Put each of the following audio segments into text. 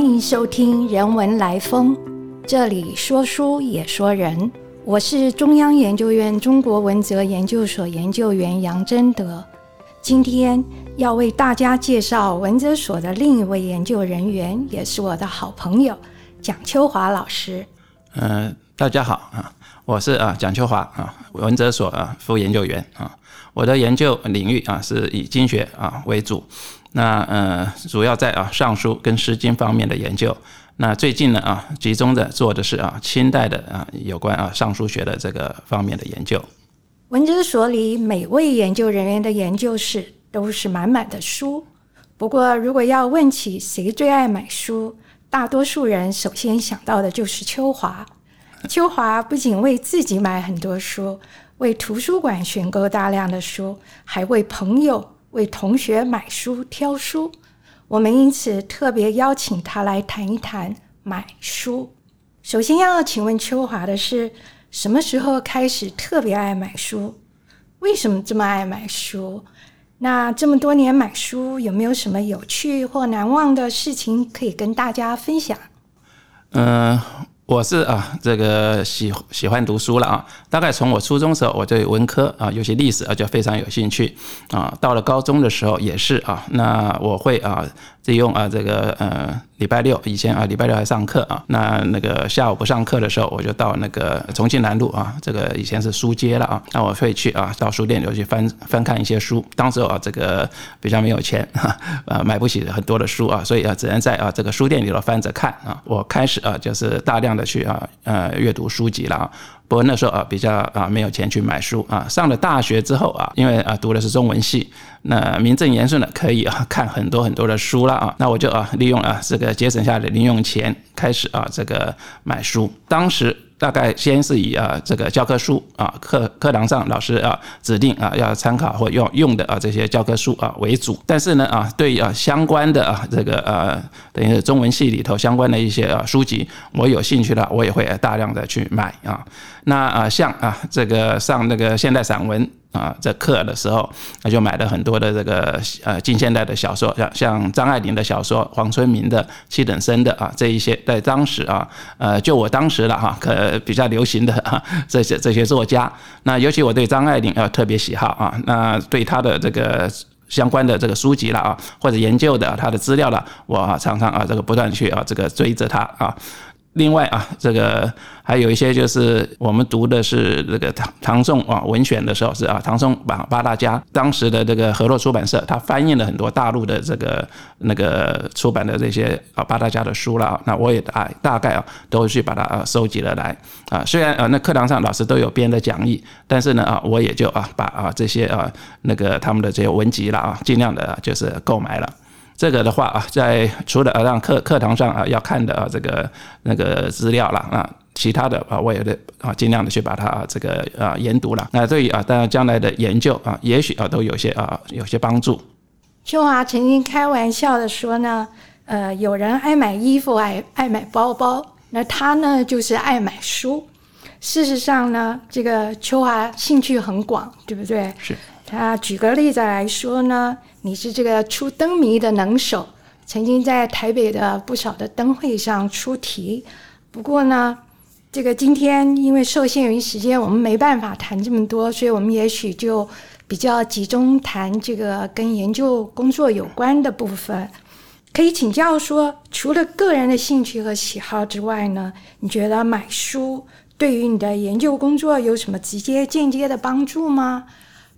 欢迎收听《人文来风》，这里说书也说人。我是中央研究院中国文哲研究所研究员杨真德。今天要为大家介绍文哲所的另一位研究人员，也是我的好朋友蒋秋华老师。嗯，大家好啊，我是啊蒋秋华啊，文哲所啊副研究员啊。我的研究领域啊是以经学啊为主，那呃主要在啊《尚书》跟《诗经》方面的研究。那最近呢啊，集中的做的是啊清代的啊有关啊尚书学的这个方面的研究。文哲所里每位研究人员的研究室都是满满的书。不过，如果要问起谁最爱买书，大多数人首先想到的就是秋华。秋华不仅为自己买很多书，为图书馆选购大量的书，还为朋友、为同学买书、挑书。我们因此特别邀请他来谈一谈买书。首先要请问秋华的是，什么时候开始特别爱买书？为什么这么爱买书？那这么多年买书，有没有什么有趣或难忘的事情可以跟大家分享？嗯。我是啊，这个喜喜欢读书了啊。大概从我初中时候，我对文科啊，尤其历史啊，就非常有兴趣啊。到了高中的时候也是啊，那我会啊，利用啊这个呃。礼拜六以前啊，礼拜六还上课啊。那那个下午不上课的时候，我就到那个重庆南路啊，这个以前是书街了啊。那我会去啊，到书店里去翻翻看一些书。当时啊，这个比较没有钱 啊，买不起很多的书啊，所以啊，只能在啊这个书店里头翻着看啊。我开始啊，就是大量的去啊呃阅读书籍了啊。不过那时候啊，比较啊没有钱去买书啊。上了大学之后啊，因为啊读的是中文系，那名正言顺的可以啊看很多很多的书了啊。那我就啊利用啊这个节省下的零用钱，开始啊这个买书。当时。大概先是以啊这个教科书啊课课堂上老师啊指定啊要参考或用用的啊这些教科书啊为主，但是呢啊对啊相关的啊这个呃等于是中文系里头相关的一些啊书籍，我有兴趣的我也会大量的去买啊。那啊像啊这个上那个现代散文。啊，在课的时候，那就买了很多的这个呃近现代的小说，像像张爱玲的小说、黄春明的、七等生的啊，这一些在当时啊，呃，就我当时了哈，可比较流行的啊这些这些作家，那尤其我对张爱玲啊特别喜好啊，那对她的这个相关的这个书籍了啊，或者研究的她的资料了，我常常啊这个不断去啊这个追着她啊。另外啊，这个还有一些就是我们读的是这个唐唐宋啊文选的时候是啊唐宋八八大家当时的这个河洛出版社，它翻译了很多大陆的这个那个出版的这些啊八大家的书了啊那我也大大概啊都去把它啊收集了来啊。虽然啊那课堂上老师都有编的讲义，但是呢啊我也就啊把啊这些啊那个他们的这些文集了啊尽量的就是购买了。这个的话啊，在除了啊让课课堂上啊要看的啊这个那个资料了啊，其他的啊我也得啊尽量的去把它这个啊研读了。那对于啊当然将来的研究啊，也许啊都有些啊有些帮助。秋华曾经开玩笑的说呢，呃，有人爱买衣服，爱爱买包包，那他呢就是爱买书。事实上呢，这个秋华兴趣很广，对不对？是。他举个例子来说呢，你是这个出灯谜的能手，曾经在台北的不少的灯会上出题。不过呢，这个今天因为受限于时间，我们没办法谈这么多，所以我们也许就比较集中谈这个跟研究工作有关的部分。可以请教说，除了个人的兴趣和喜好之外呢，你觉得买书对于你的研究工作有什么直接、间接的帮助吗？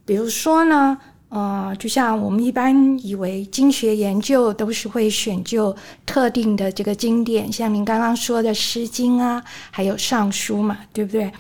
比如说呢，呃，就像我们一般以为经学研究都是会选就特定的这个经典，像您刚刚说的《诗经》啊，还有《尚书》嘛，对不对？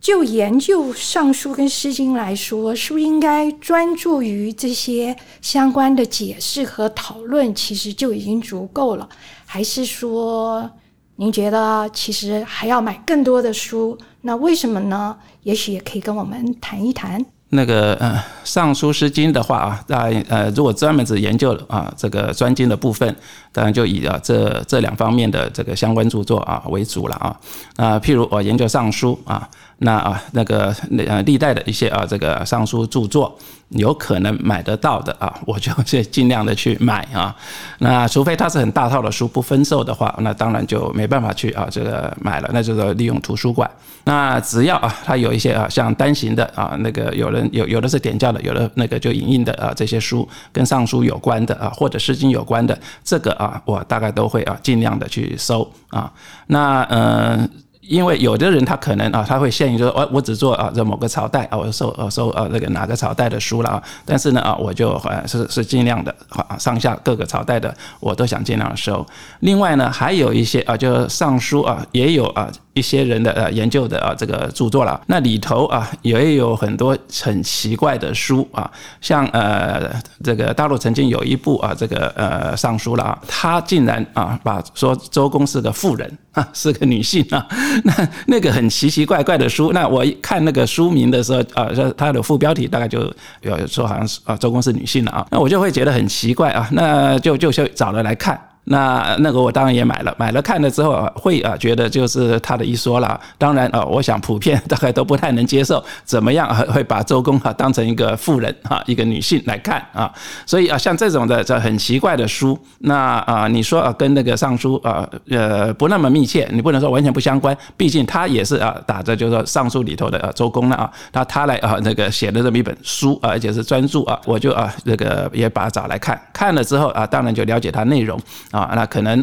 就研究《尚书》跟《诗经》来说，是不是应该专注于这些相关的解释和讨论，其实就已经足够了？还是说，您觉得其实还要买更多的书？那为什么呢？也许也可以跟我们谈一谈。那个呃，《尚书》《诗经》的话啊，那呃，如果专门只研究啊这个专经的部分，当然就以啊这这两方面的这个相关著作啊为主了啊。那，譬如我研究《尚书》啊，那啊，那个那呃历代的一些啊，这个尚书著作有可能买得到的啊，我就去尽量的去买啊。那除非它是很大套的书不分售的话，那当然就没办法去啊这个买了，那就是利用图书馆。那只要啊，它有一些啊像单行的啊，那个有人有有的是点教的，有的那个就影印的啊这些书跟尚书有关的啊，或者诗经有关的，这个啊我大概都会啊尽量的去收啊。那嗯。因为有的人他可能啊，他会限于说，我我只做啊这某个朝代啊，我收呃收呃那个哪个朝代的书了啊，但是呢啊，我就呃是是尽量的啊，上下各个朝代的我都想尽量收。另外呢，还有一些啊，就是尚书啊，也有啊。一些人的呃研究的啊这个著作了，那里头啊也有很多很奇怪的书啊，像呃这个大陆曾经有一部啊这个呃尚书了啊，他竟然啊把说周公是个妇人啊，是个女性啊，那那个很奇奇怪怪的书，那我一看那个书名的时候啊，说它的副标题大概就有说好像是啊周公是女性了啊，那我就会觉得很奇怪啊，那就就就找了来看。那那个我当然也买了，买了看了之后，会啊觉得就是他的一说了。当然啊，我想普遍大概都不太能接受，怎么样会把周公啊当成一个妇人啊，一个女性来看啊。所以啊，像这种的这很奇怪的书，那啊你说啊跟那个尚书啊呃不那么密切，你不能说完全不相关，毕竟他也是啊打着就是说尚书里头的啊周公了啊，他他来啊那个写的这么一本书啊，而且是专著啊，我就啊这个也把它找来看，看了之后啊，当然就了解它内容。啊，那可能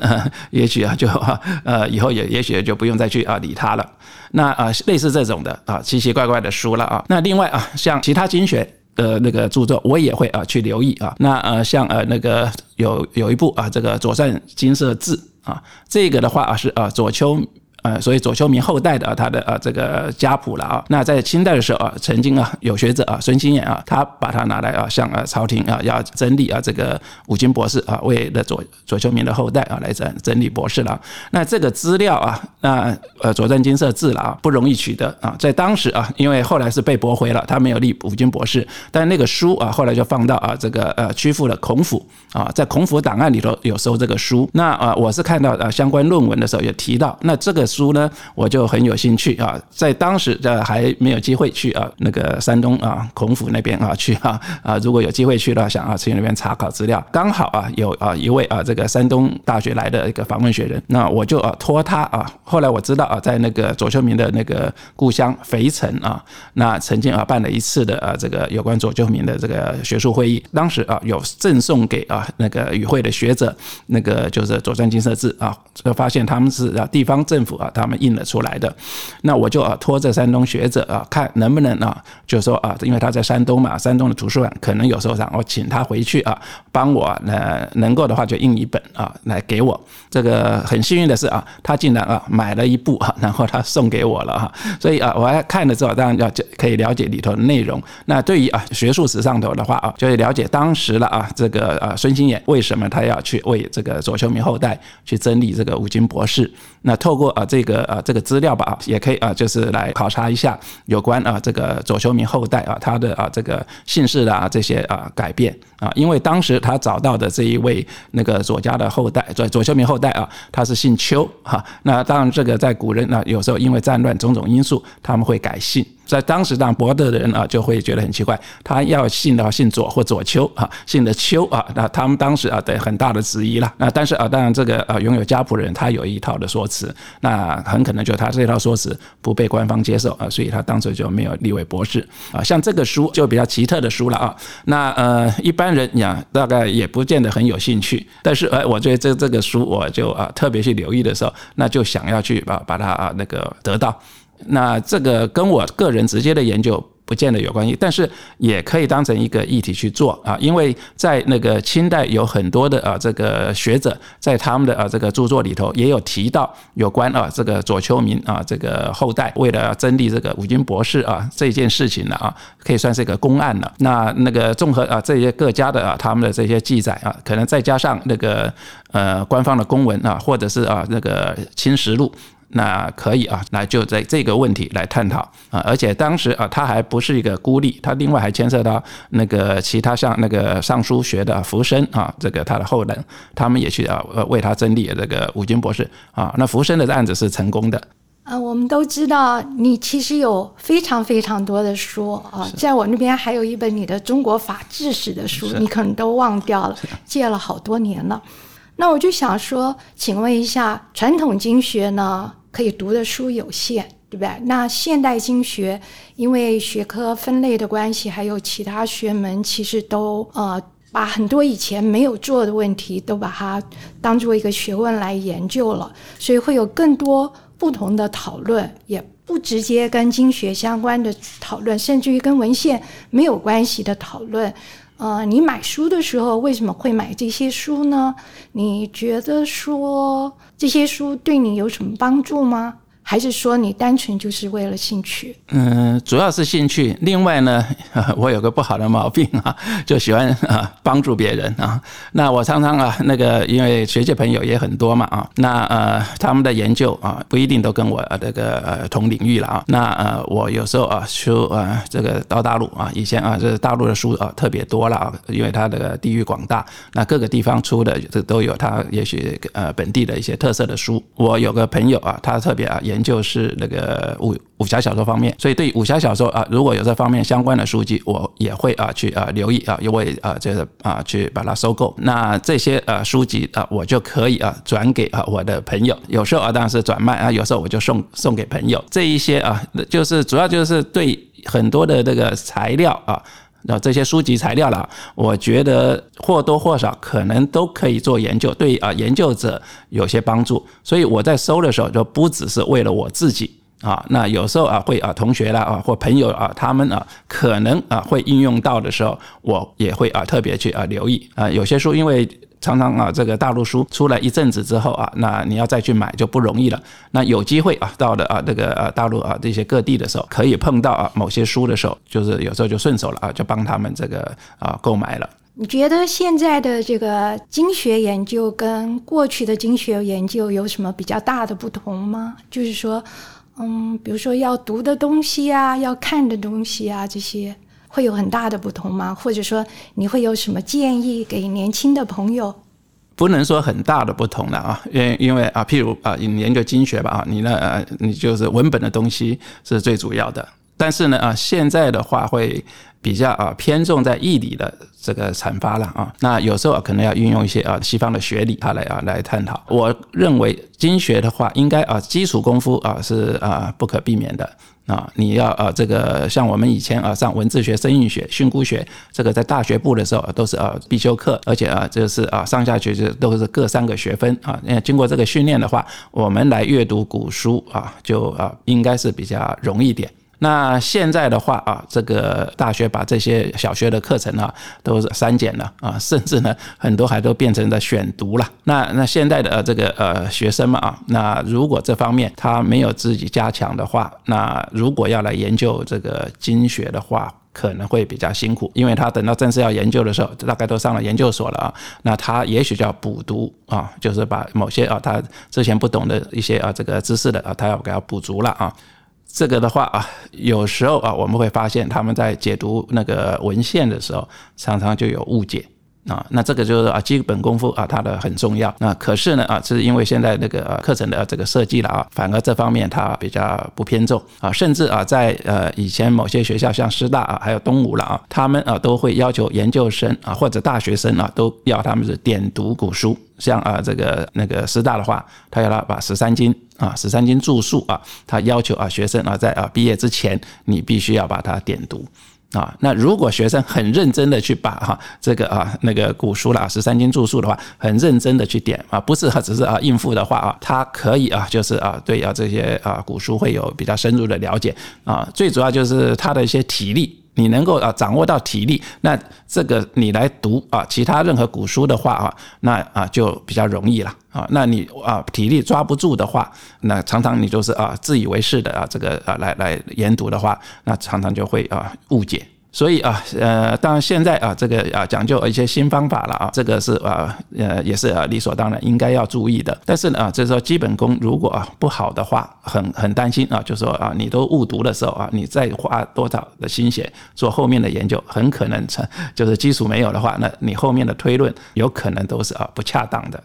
也许啊，就呃，以后也也许就不用再去啊理他了。那啊，类似这种的啊，奇奇怪怪的书了啊。那另外啊，像其他经学的那个著作，我也会啊去留意啊。那呃，像呃那个有有一部啊，这个《左善金色志》啊，这个的话啊是啊左丘。呃，所以左丘明后代的啊，他的啊这个家谱了啊。那在清代的时候啊，曾经啊有学者啊孙清远啊，他把它拿来啊向啊朝廷啊要整理啊这个五经博士啊为的左左丘明的后代啊来整整理博士了。那这个资料啊，那呃左传金色字了啊不容易取得啊，在当时啊，因为后来是被驳回了，他没有立五经博士，但那个书啊后来就放到啊这个呃曲阜的孔府啊，在孔府档案里头有收这个书。那啊我是看到啊相关论文的时候也提到，那这个。书呢，我就很有兴趣啊，在当时的还没有机会去啊，那个山东啊孔府那边啊去啊啊，如果有机会去的话，想啊去那边查考资料，刚好啊有啊一位啊这个山东大学来的一个访问学人，那我就啊托他啊，后来我知道啊，在那个左丘明的那个故乡肥城啊，那曾经啊办了一次的啊这个有关左丘明的这个学术会议，当时啊有赠送给啊那个与会的学者那个就是《左传金色志》啊，就发现他们是啊地方政府。啊，他们印了出来的，那我就啊托着山东学者啊，看能不能啊，就说啊，因为他在山东嘛，山东的图书馆可能有时候让我请他回去啊，帮我呃能够的话就印一本啊来给我。这个很幸运的是啊，他竟然啊买了一部啊，然后他送给我了哈。所以啊，我还看了之后，当然要可以了解里头的内容。那对于啊学术史上头的话啊，就会了解当时了啊，这个啊孙兴衍为什么他要去为这个左丘明后代去争立这个五经博士？那透过啊。这个啊，这个资料吧啊，也可以啊，就是来考察一下有关啊这个左丘明后代啊他的啊这个姓氏的啊这些啊改变啊，因为当时他找到的这一位那个左家的后代，左左丘明后代啊，他是姓丘哈。那当然这个在古人呢，有时候因为战乱种种因素，他们会改姓。在当时，当博德的人啊，就会觉得很奇怪，他要姓的话姓左或左丘啊，姓的丘啊，那他们当时啊，对很大的质疑了。那但是啊，当然这个啊，拥有家谱的人他有一套的说辞，那很可能就他这套说辞不被官方接受啊，所以他当时就没有立为博士啊。像这个书就比较奇特的书了啊，那呃一般人呀大概也不见得很有兴趣，但是呃，我觉得这这个书我就啊特别去留意的时候，那就想要去把把它啊那个得到。那这个跟我个人直接的研究不见得有关系，但是也可以当成一个议题去做啊，因为在那个清代有很多的啊这个学者在他们的啊这个著作里头也有提到有关啊这个左丘明啊这个后代为了争立这个五经博士啊这件事情呢啊，可以算是一个公案了。那那个综合啊这些各家的啊他们的这些记载啊，可能再加上那个呃官方的公文啊，或者是啊那个清实录。那可以啊，那就在这个问题来探讨啊，而且当时啊，他还不是一个孤立，他另外还牵涉到那个其他像那个尚书学的福生啊，这个他的后人，他们也去啊为他争立这个五经博士啊，那福生的案子是成功的。呃，我们都知道你其实有非常非常多的书啊，在我那边还有一本你的中国法制史的书，你可能都忘掉了，借了好多年了。那我就想说，请问一下，传统经学呢，可以读的书有限，对不对？那现代经学，因为学科分类的关系，还有其他学门，其实都呃。把很多以前没有做的问题都把它当做一个学问来研究了，所以会有更多不同的讨论，也不直接跟经学相关的讨论，甚至于跟文献没有关系的讨论。呃，你买书的时候为什么会买这些书呢？你觉得说这些书对你有什么帮助吗？还是说你单纯就是为了兴趣？嗯，主要是兴趣。另外呢，我有个不好的毛病啊，就喜欢啊帮助别人啊。那我常常啊，那个因为学界朋友也很多嘛啊，那呃他们的研究啊不一定都跟我这个呃同领域了啊。那呃我有时候啊出啊这个到大陆啊，以前啊这大陆的书啊特别多了啊，因为它的地域广大，那各个地方出的这都有它也许呃本地的一些特色的书。我有个朋友啊，他特别啊研究是那个武武侠小说方面，所以对武侠小说啊，如果有这方面相关的书籍，我也会啊去啊留意啊，因为啊这个啊去把它收购。那这些呃书籍啊，我就可以啊转给啊我的朋友，有时候啊当然是转卖啊，有时候我就送送给朋友。这一些啊，就是主要就是对很多的这个材料啊。那这些书籍材料了，我觉得或多或少可能都可以做研究，对啊研究者有些帮助。所以我在搜的时候就不只是为了我自己啊，那有时候啊会啊同学啦啊或朋友啊他们啊可能啊会应用到的时候，我也会啊特别去啊留意啊有些书因为。常常啊，这个大陆书出来一阵子之后啊，那你要再去买就不容易了。那有机会啊，到了啊这个啊大陆啊这些各地的时候，可以碰到啊某些书的时候，就是有时候就顺手了啊，就帮他们这个啊购买了。你觉得现在的这个经学研究跟过去的经学研究有什么比较大的不同吗？就是说，嗯，比如说要读的东西啊，要看的东西啊，这些。会有很大的不同吗？或者说你会有什么建议给年轻的朋友？不能说很大的不同了啊，因因为啊，譬如啊，你研究经学吧啊，你呢啊，你就是文本的东西是最主要的。但是呢啊，现在的话会比较啊偏重在义理的这个阐发了啊。那有时候可能要运用一些啊西方的学理，它来啊来探讨。我认为经学的话，应该啊基础功夫啊是啊不可避免的。啊，你要啊，这个像我们以前啊上文字学、声韵学、训诂学，这个在大学部的时候都是啊必修课，而且啊这是啊上下学就都是各三个学分啊。那经过这个训练的话，我们来阅读古书啊，就啊应该是比较容易点。那现在的话啊，这个大学把这些小学的课程啊都删减了啊，甚至呢很多还都变成了选读了。那那现在的这个呃学生们啊，那如果这方面他没有自己加强的话，那如果要来研究这个经学的话，可能会比较辛苦，因为他等到正式要研究的时候，大概都上了研究所了啊，那他也许叫补读啊，就是把某些啊他之前不懂的一些啊这个知识的啊，他要给他补足了啊。这个的话啊，有时候啊，我们会发现他们在解读那个文献的时候，常常就有误解啊。那这个就是啊，基本功夫啊，它的很重要。那可是呢啊，是因为现在那个课程的这个设计了啊，反而这方面它比较不偏重啊。甚至啊，在呃以前某些学校，像师大啊，还有东吴了啊，他们啊都会要求研究生啊或者大学生啊，都要他们是点读古书。像啊，这个那个师大的话，他要他把十三经啊，十三经注述啊，他要求啊学生啊在啊毕业之前，你必须要把它点读啊。那如果学生很认真的去把哈这个啊那个古书啦，十三经注述的话，很认真的去点啊，不是他只是啊应付的话啊，他可以啊就是啊对啊这些啊古书会有比较深入的了解啊。最主要就是他的一些体力。你能够啊掌握到体力，那这个你来读啊其他任何古书的话啊，那啊就比较容易了啊。那你啊体力抓不住的话，那常常你就是啊自以为是的啊这个啊来来研读的话，那常常就会啊误解。所以啊，呃，当然现在啊，这个啊讲究一些新方法了啊，这个是啊，呃，也是啊理所当然应该要注意的。但是呢啊，就是说基本功如果啊不好的话，很 很担心啊，就是说啊，你都误读的时候啊，你再花多少的心血做后面的研究，很可能成就是基础没有的话，那你后面的推论有可能都是啊不恰当的。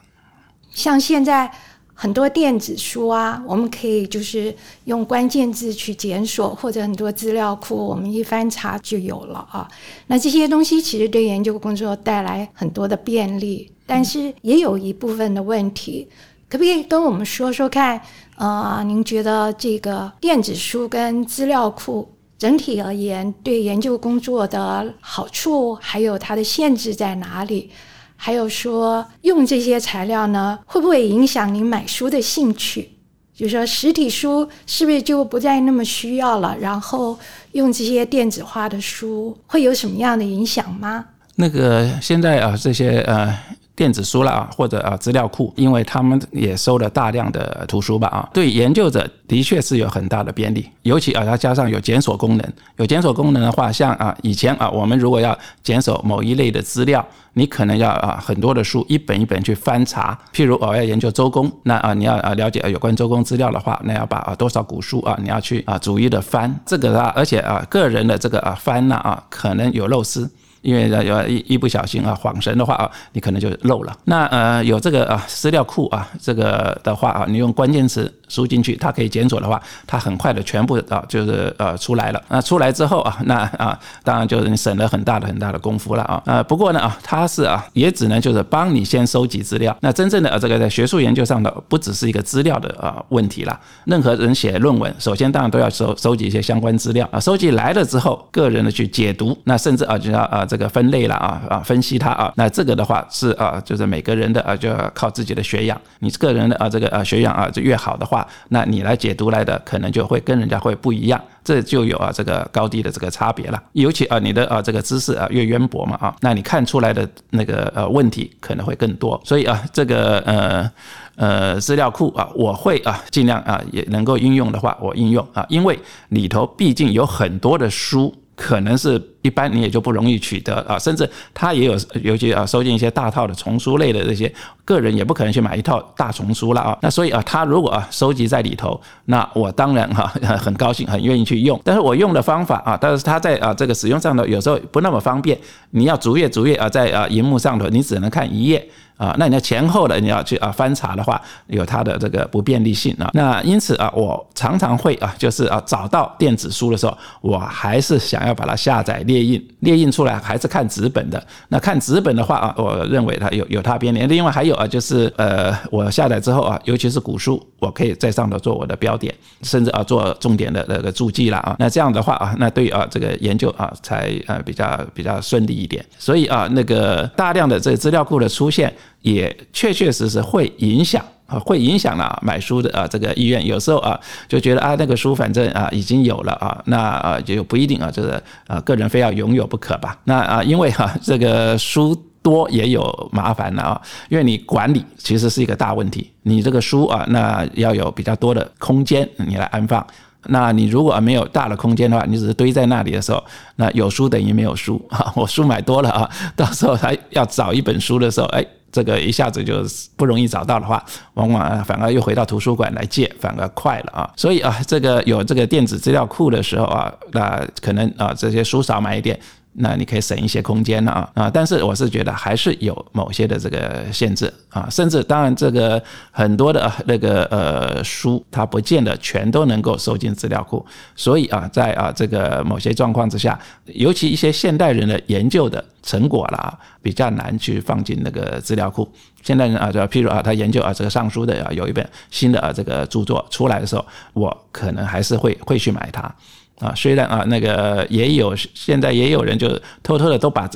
像现在很多电子书啊，我们可以就是用关键字去检索，或者很多资料库，我们一翻查就有了啊。那这些东西其实对研究工作带来很多的便利，但是也有一部分的问题。可不可以跟我们说说看？呃，您觉得这个电子书跟资料库整体而言，对研究工作的好处，还有它的限制在哪里？还有说用这些材料呢，会不会影响您买书的兴趣？就是说实体书是不是就不再那么需要了？然后用这些电子化的书会有什么样的影响吗？那个现在啊，这些呃。电子书了啊，或者啊资料库，因为他们也收了大量的图书吧啊，对研究者的确是有很大的便利，尤其啊它加上有检索功能，有检索功能的话，像啊以前啊我们如果要检索某一类的资料，你可能要啊很多的书一本一本去翻查，譬如我要研究周公，那啊你要啊了解有关周公资料的话，那要把啊多少古书啊你要去啊逐一的翻，这个啊而且啊个人的这个啊翻呢啊可能有漏失。因为要一一不小心啊，晃神的话啊，你可能就漏了。那呃，有这个啊资料库啊，这个的话啊，你用关键词输进去，它可以检索的话，它很快的全部啊就是呃出来了。那出来之后啊，那啊当然就是你省了很大的很大的功夫了啊。呃，不过呢啊，它是啊也只能就是帮你先收集资料。那真正的啊这个在学术研究上的不只是一个资料的啊问题了。任何人写论文，首先当然都要收收集一些相关资料啊。收集来了之后，个人的去解读，那甚至啊就要啊这。这个分类了啊啊，分析它啊，那这个的话是啊，就是每个人的啊，就要靠自己的学养。你个人的啊，这个啊学养啊，就越好的话，那你来解读来的可能就会跟人家会不一样。这就有啊这个高低的这个差别了。尤其啊你的啊这个知识啊越渊博嘛啊，那你看出来的那个呃问题可能会更多。所以啊这个呃呃资料库啊，我会啊尽量啊也能够应用的话，我应用啊，因为里头毕竟有很多的书。可能是一般你也就不容易取得啊，甚至他也有，尤其啊收进一些大套的丛书类的这些，个人也不可能去买一套大丛书了啊。那所以啊，他如果啊收集在里头，那我当然哈 很高兴，很愿意去用。但是我用的方法啊，但是他在啊这个使用上头有时候不那么方便，你要逐页逐页啊在啊荧幕上头，你只能看一页。啊，那你要前后的你要去啊翻查的话，有它的这个不便利性啊。那因此啊，我常常会啊，就是啊找到电子书的时候，我还是想要把它下载列列印，列印出来还是看纸本的。那看纸本的话啊，我认为它有有它便利。另外还有啊，就是呃，我下载之后啊，尤其是古书，我可以在上头做我的标点，甚至啊做重点的那个注记了啊。那这样的话啊，那对啊这个研究啊才呃比较比较顺利一点。所以啊，那个大量的这资料库的出现。也确确实实会影响啊，会影响了买书的啊这个意愿。有时候啊就觉得啊那个书反正啊已经有了啊，那啊就不一定啊，就是啊个人非要拥有不可吧。那啊因为哈这个书多也有麻烦了啊，因为你管理其实是一个大问题。你这个书啊，那要有比较多的空间你来安放。那你如果没有大的空间的话，你只是堆在那里的时候，那有书等于没有书啊。我书买多了啊，到时候还要找一本书的时候，哎，这个一下子就不容易找到的话，往往反而又回到图书馆来借，反而快了啊。所以啊，这个有这个电子资料库的时候啊，那可能啊这些书少买一点。那你可以省一些空间了啊啊！但是我是觉得还是有某些的这个限制啊，甚至当然这个很多的那个呃书，它不见得全都能够收进资料库，所以啊，在啊这个某些状况之下，尤其一些现代人的研究的成果啦，比较难去放进那个资料库。现代人啊，就譬如啊，他研究啊这个尚书的啊，有一本新的啊这个著作出来的时候，我可能还是会会去买它。啊，虽然啊，那个也有，现在也有人就偷偷的都把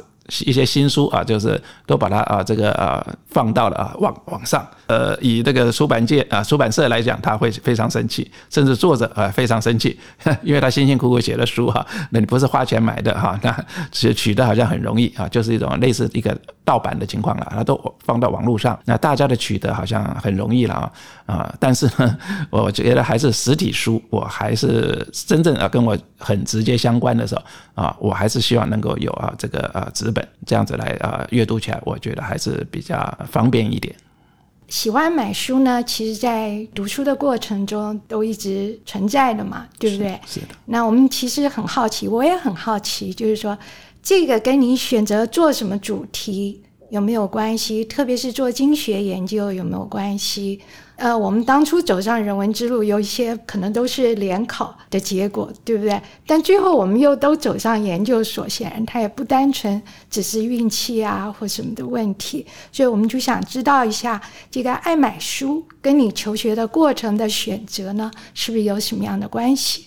一些新书啊，就是都把它啊，这个啊放到了啊网网上。呃，以这个出版界啊出版社来讲，他会非常生气，甚至作者啊非常生气，因为他辛辛苦苦写的书哈，那你不是花钱买的哈，那其实取得好像很容易啊，就是一种类似一个盗版的情况了，他都放到网络上，那大家的取得好像很容易了啊。啊，但是呢，我觉得还是实体书，我还是真正啊跟我很直接相关的时候啊，我还是希望能够有啊这个啊纸本这样子来啊阅读起来，我觉得还是比较方便一点。喜欢买书呢，其实，在读书的过程中都一直存在的嘛，对不对？是的。那我们其实很好奇，我也很好奇，就是说，这个跟你选择做什么主题有没有关系？特别是做经学研究有没有关系？呃，我们当初走上人文之路，有一些可能都是联考的结果，对不对？但最后我们又都走上研究所，显然它也不单纯只是运气啊或什么的问题。所以我们就想知道一下，这个爱买书跟你求学的过程的选择呢，是不是有什么样的关系？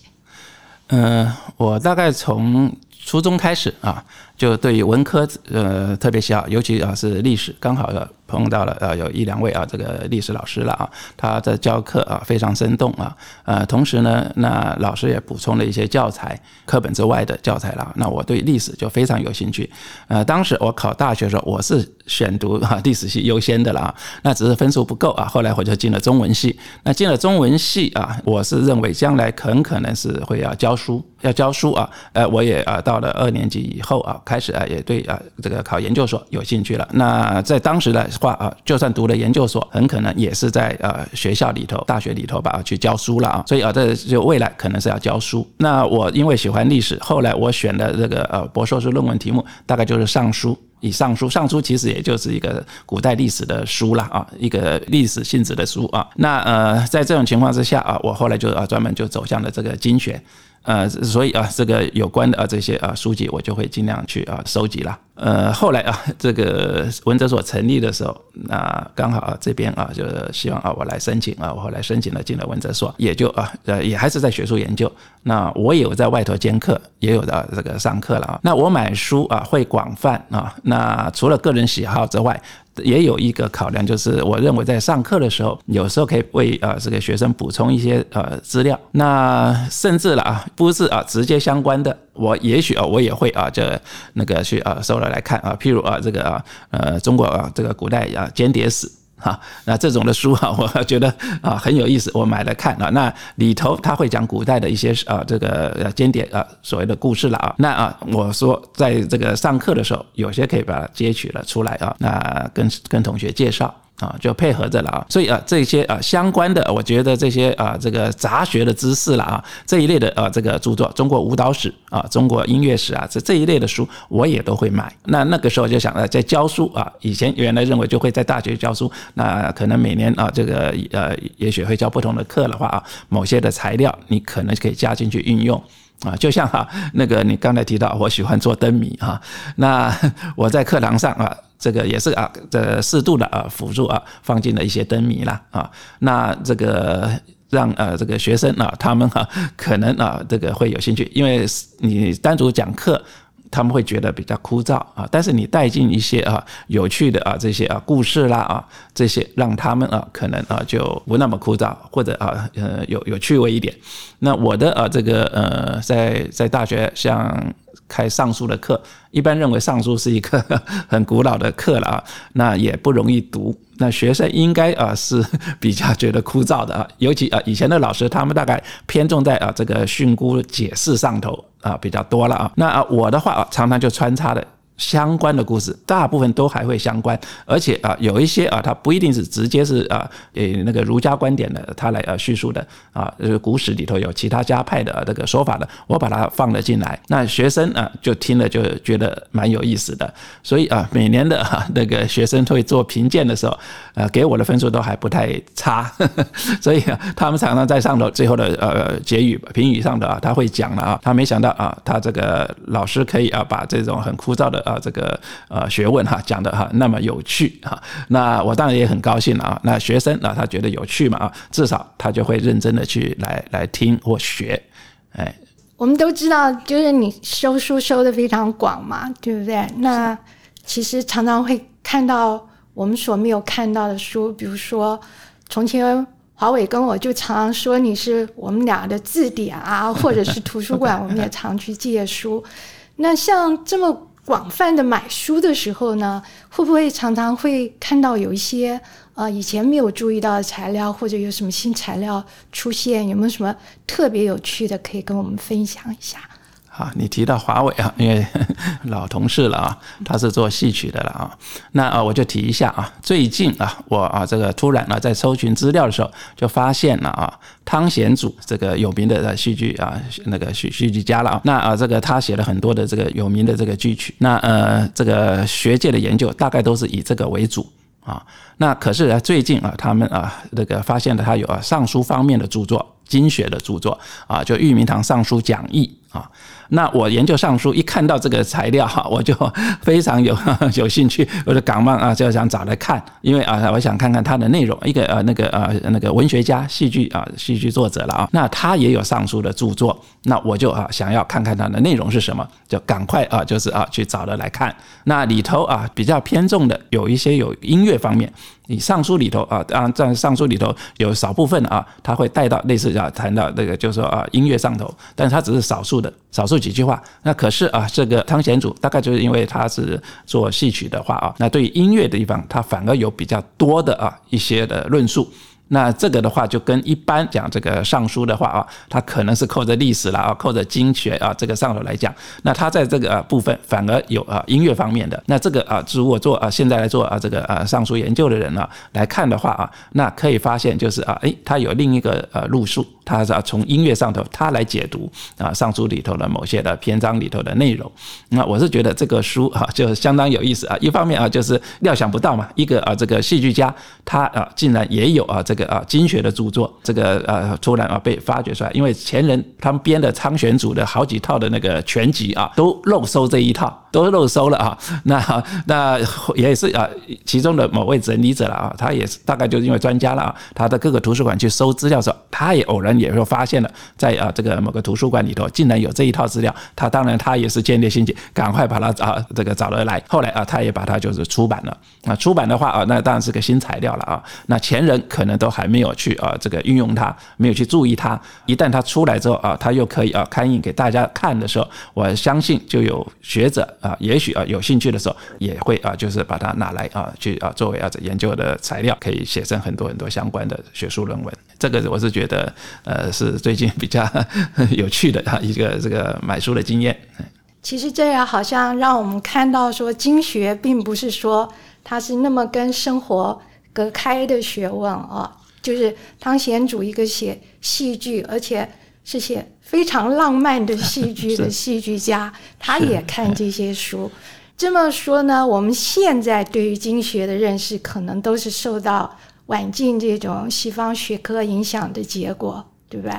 嗯，我大概从初中开始啊，就对于文科呃特别喜好，尤其啊是历史，刚好要。碰到了呃有一两位啊这个历史老师了啊，他的教课啊非常生动啊，呃同时呢那老师也补充了一些教材课本之外的教材了，那我对历史就非常有兴趣。呃当时我考大学的时候我是选读啊历史系优先的了啊，那只是分数不够啊，后来我就进了中文系。那进了中文系啊，我是认为将来很可能是会要教书，要教书啊，呃我也啊到了二年级以后啊，开始啊也对啊这个考研究所有兴趣了。那在当时的话啊，就算读了研究所，很可能也是在呃学校里头、大学里头吧去教书了啊。所以啊，这就未来可能是要教书。那我因为喜欢历史，后来我选的这个呃博硕士论文题目，大概就是《尚书》。以《尚书》，《尚书》其实也就是一个古代历史的书了啊，一个历史性质的书啊。那呃，在这种情况之下啊，我后来就啊专门就走向了这个经学。呃，所以啊，这个有关的啊这些啊书籍，我就会尽量去啊收集了。呃，后来啊，这个文哲所成立的时候，那刚好啊这边啊就希望啊我来申请啊，我后来申请了进了文哲所，也就啊呃也还是在学术研究。那我也有在外头兼课，也有的这个上课了啊。那我买书啊会广泛啊，那除了个人喜好之外。也有一个考量，就是我认为在上课的时候，有时候可以为啊这个学生补充一些呃资料，那甚至了啊不是啊直接相关的，我也许啊我也会啊这那个去啊搜了来看啊，譬如啊这个啊呃中国啊这个古代啊间谍史。哈，那这种的书啊，我觉得啊很有意思，我买来看啊。那里头他会讲古代的一些啊这个间谍啊所谓的故事了啊。那啊，我说在这个上课的时候，有些可以把它截取了出来啊，那跟跟同学介绍。啊，就配合着了啊，所以啊，这些啊相关的，我觉得这些啊这个杂学的知识了啊，这一类的啊这个著作，中国舞蹈史啊，中国音乐史啊，这这一类的书，我也都会买。那那个时候就想着，在教书啊，以前原来认为就会在大学教书，那可能每年啊这个呃，也许会教不同的课的话啊，某些的材料你可能可以加进去运用啊，就像哈那个你刚才提到，我喜欢做灯谜啊，那 我在课堂上啊。这个也是啊，这适度的啊辅助啊，放进了一些灯谜啦啊，那这个让呃这个学生啊，他们哈可能啊这个会有兴趣，因为你单独讲课，他们会觉得比较枯燥啊，但是你带进一些啊有趣的啊这些啊故事啦啊这些，让他们啊可能啊就不那么枯燥，或者啊呃有有趣味一点。那我的啊这个呃在在大学像。开尚书的课，一般认为尚书是一个 很古老的课了啊，那也不容易读。那学生应该啊是比较觉得枯燥的啊，尤其啊以前的老师他们大概偏重在啊这个训诂解释上头啊比较多了啊。那啊我的话啊常常就穿插的。相关的故事，大部分都还会相关，而且啊，有一些啊，它不一定是直接是啊，诶那个儒家观点的，他来呃叙述的。啊，就是古史里头有其他家派的这个说法的，我把它放了进来，那学生啊就听了就觉得蛮有意思的，所以啊，每年的哈那个学生会做评鉴的时候，呃，给我的分数都还不太差，所以啊，他们常常在上头最后的呃结语评语上的啊，他会讲了啊，他没想到啊，他这个老师可以啊把这种很枯燥的。啊，这个呃学问哈讲的哈那么有趣哈，那我当然也很高兴了啊。那学生啊他觉得有趣嘛啊，至少他就会认真的去来来听或学。哎，我们都知道，就是你收书收的非常广嘛，对不对？那其实常常会看到我们所没有看到的书，比如说从前华伟跟我就常常说你是我们俩的字典啊，或者是图书馆，我们也常去借书。那像这么。广泛的买书的时候呢，会不会常常会看到有一些呃以前没有注意到的材料，或者有什么新材料出现？有没有什么特别有趣的可以跟我们分享一下？啊，你提到华为啊，因为 老同事了啊，他是做戏曲的了啊。那啊，我就提一下啊，最近啊，我啊这个突然啊在搜寻资料的时候，就发现了啊，汤显祖这个有名的戏剧啊那个戏戏剧家了啊。那啊这个他写了很多的这个有名的这个剧曲。那呃这个学界的研究大概都是以这个为主。啊。那可是呢，最近啊，他们啊那个发现了他有啊尚书方面的著作。经学的著作啊，就《玉明堂尚书讲义》啊。那我研究尚书，一看到这个材料哈，我就 非常有 有兴趣，我就赶忙啊就想找来看，因为啊，我想看看它的内容。一个呃那个呃那个文学家、戏剧啊戏剧作者了啊，那他也有尚书的著作，那我就啊想要看看它的内容是什么，就赶快啊就是啊去找了来看。那里头啊比较偏重的有一些有音乐方面。你尚书里头啊，当然在尚书里头有少部分啊，他会带到类似啊，谈到那个就是说啊，音乐上头，但是他只是少数的，少数几句话。那可是啊，这个汤显祖大概就是因为他是做戏曲的话啊，那对于音乐的地方，他反而有比较多的啊一些的论述。那这个的话，就跟一般讲这个尚书的话啊，它可能是扣着历史了啊，扣着经学啊，这个上头来讲，那它在这个部分反而有啊音乐方面的。那这个啊，如果做啊现在来做啊这个啊尚书研究的人呢来看的话啊，那可以发现就是啊，诶，它有另一个呃路数。他是从音乐上头，他来解读啊上书里头的某些的篇章里头的内容。那我是觉得这个书哈就相当有意思啊。一方面啊，就是料想不到嘛，一个啊这个戏剧家他啊竟然也有啊这个啊经学的著作，这个呃突然啊被发掘出来。因为前人他们编的仓玄祖的好几套的那个全集啊，都漏收这一套，都漏收了啊。那那也是啊其中的某位整理者了啊，他也是大概就是因为专家了啊，他的各个图书馆去收资料时候，他也偶然。也就发现了，在啊这个某个图书馆里头，竟然有这一套资料。他当然他也是建立心情，赶快把它啊这个找了来。后来啊，他也把它就是出版了。那出版的话啊，那当然是个新材料了啊。那前人可能都还没有去啊这个运用它，没有去注意它。一旦它出来之后啊，它又可以啊刊印给大家看的时候，我相信就有学者啊，也许啊有兴趣的时候，也会啊就是把它拿来啊去啊作为啊研究的材料，可以写成很多很多相关的学术论文。这个我是觉得。呃，是最近比较 有趣的啊一个这个买书的经验。其实这样好像让我们看到说，经学并不是说它是那么跟生活隔开的学问啊。就是汤显祖一个写戏剧，而且是写非常浪漫的戏剧 的戏剧家，他也看这些书。这么说呢，我们现在对于经学的认识，可能都是受到晚近这种西方学科影响的结果。对不对？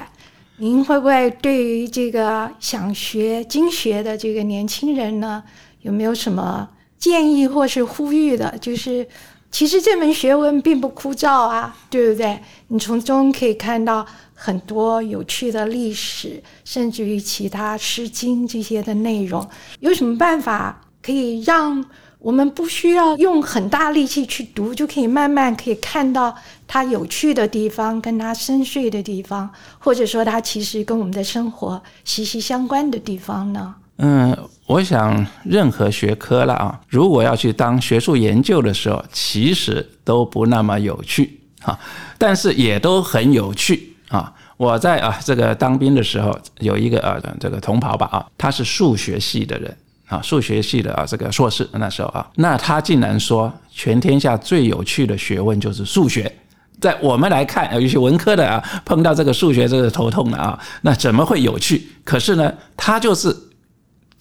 您会不会对于这个想学经学的这个年轻人呢，有没有什么建议或是呼吁的？就是其实这门学问并不枯燥啊，对不对？你从中可以看到很多有趣的历史，甚至于其他《诗经》这些的内容。有什么办法可以让？我们不需要用很大力气去读，就可以慢慢可以看到它有趣的地方，跟它深邃的地方，或者说它其实跟我们的生活息息相关的地方呢？嗯，我想任何学科了啊，如果要去当学术研究的时候，其实都不那么有趣啊，但是也都很有趣啊。我在啊这个当兵的时候，有一个呃这个同袍吧啊，他是数学系的人。啊，数学系的啊，这个硕士那时候啊，那他竟然说全天下最有趣的学问就是数学，在我们来看，有些文科的啊，碰到这个数学这是头痛的啊，那怎么会有趣？可是呢，他就是。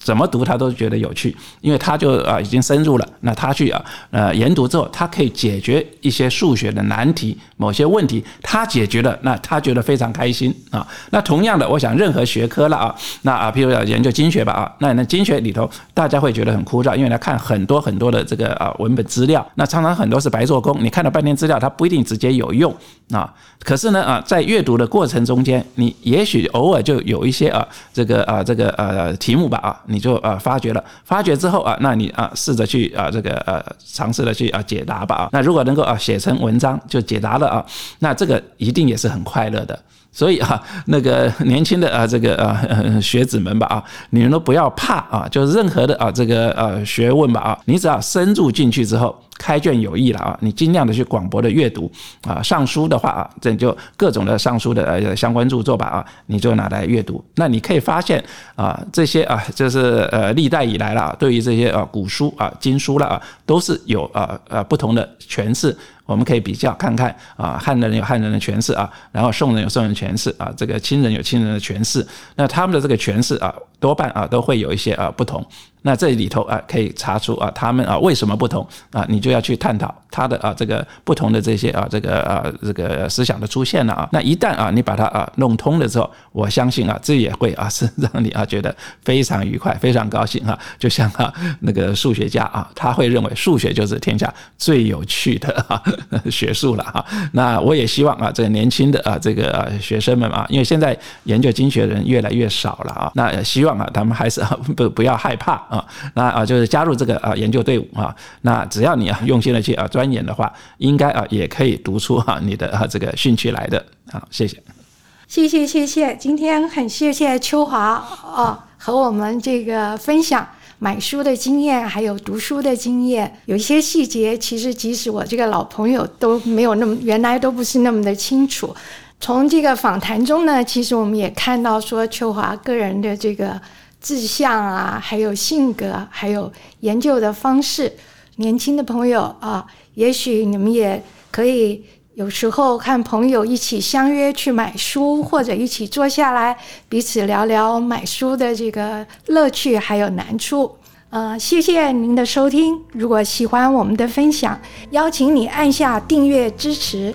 怎么读他都觉得有趣，因为他就啊已经深入了。那他去啊呃研读之后，他可以解决一些数学的难题，某些问题他解决了，那他觉得非常开心啊。那同样的，我想任何学科了啊，那啊譬如要研究经学吧啊，那那经学里头大家会觉得很枯燥，因为他看很多很多的这个啊文本资料，那常常很多是白做工，你看了半天资料，它不一定直接有用啊。可是呢啊，在阅读的过程中间，你也许偶尔就有一些啊这个啊这个呃题目吧啊。你就啊发觉了，发觉之后啊，那你啊试着去啊这个呃尝试的去啊解答吧啊，那如果能够啊写成文章就解答了啊，那这个一定也是很快乐的。所以啊，那个年轻的啊这个呃 学子们吧啊，你们都不要怕啊，就任何的啊这个呃学问吧啊，你只要深入进去之后。开卷有益了啊！你尽量的去广博的阅读啊，上书的话啊，这就各种的上书的呃相关著作吧啊，你就拿来阅读。那你可以发现啊，这些啊，就是呃历代以来了，对于这些啊古书啊经书了啊，都是有啊呃不同的诠释。我们可以比较看看啊，汉人有汉人的诠释啊，然后宋人有宋人诠释啊，这个清人有清人的诠释。那他们的这个诠释啊。多半啊都会有一些啊不同。那这里头啊，可以查出啊，他们啊为什么不同啊？你就要去探讨他的啊这个不同的这些啊这个啊这个思想的出现了啊。那一旦啊你把它啊弄通了之后，我相信啊这也会啊是让你啊觉得非常愉快、非常高兴啊。就像啊那个数学家啊，他会认为数学就是天下最有趣的啊 学术了啊。那我也希望啊这个年轻的啊这个学生们啊，因为现在研究经学人越来越少了啊，那希望啊他们还是 不不要害怕。啊，那啊就是加入这个啊研究队伍啊，那只要你啊用心的去啊钻研的话，应该啊也可以读出哈你的啊这个兴趣来的。好，谢谢，谢谢谢谢，今天很谢谢秋华啊和我们这个分享买书的经验，还有读书的经验，有一些细节其实即使我这个老朋友都没有那么原来都不是那么的清楚。从这个访谈中呢，其实我们也看到说秋华个人的这个。志向啊，还有性格，还有研究的方式，年轻的朋友啊，也许你们也可以有时候和朋友一起相约去买书，或者一起坐下来彼此聊聊买书的这个乐趣还有难处。呃，谢谢您的收听。如果喜欢我们的分享，邀请你按下订阅支持。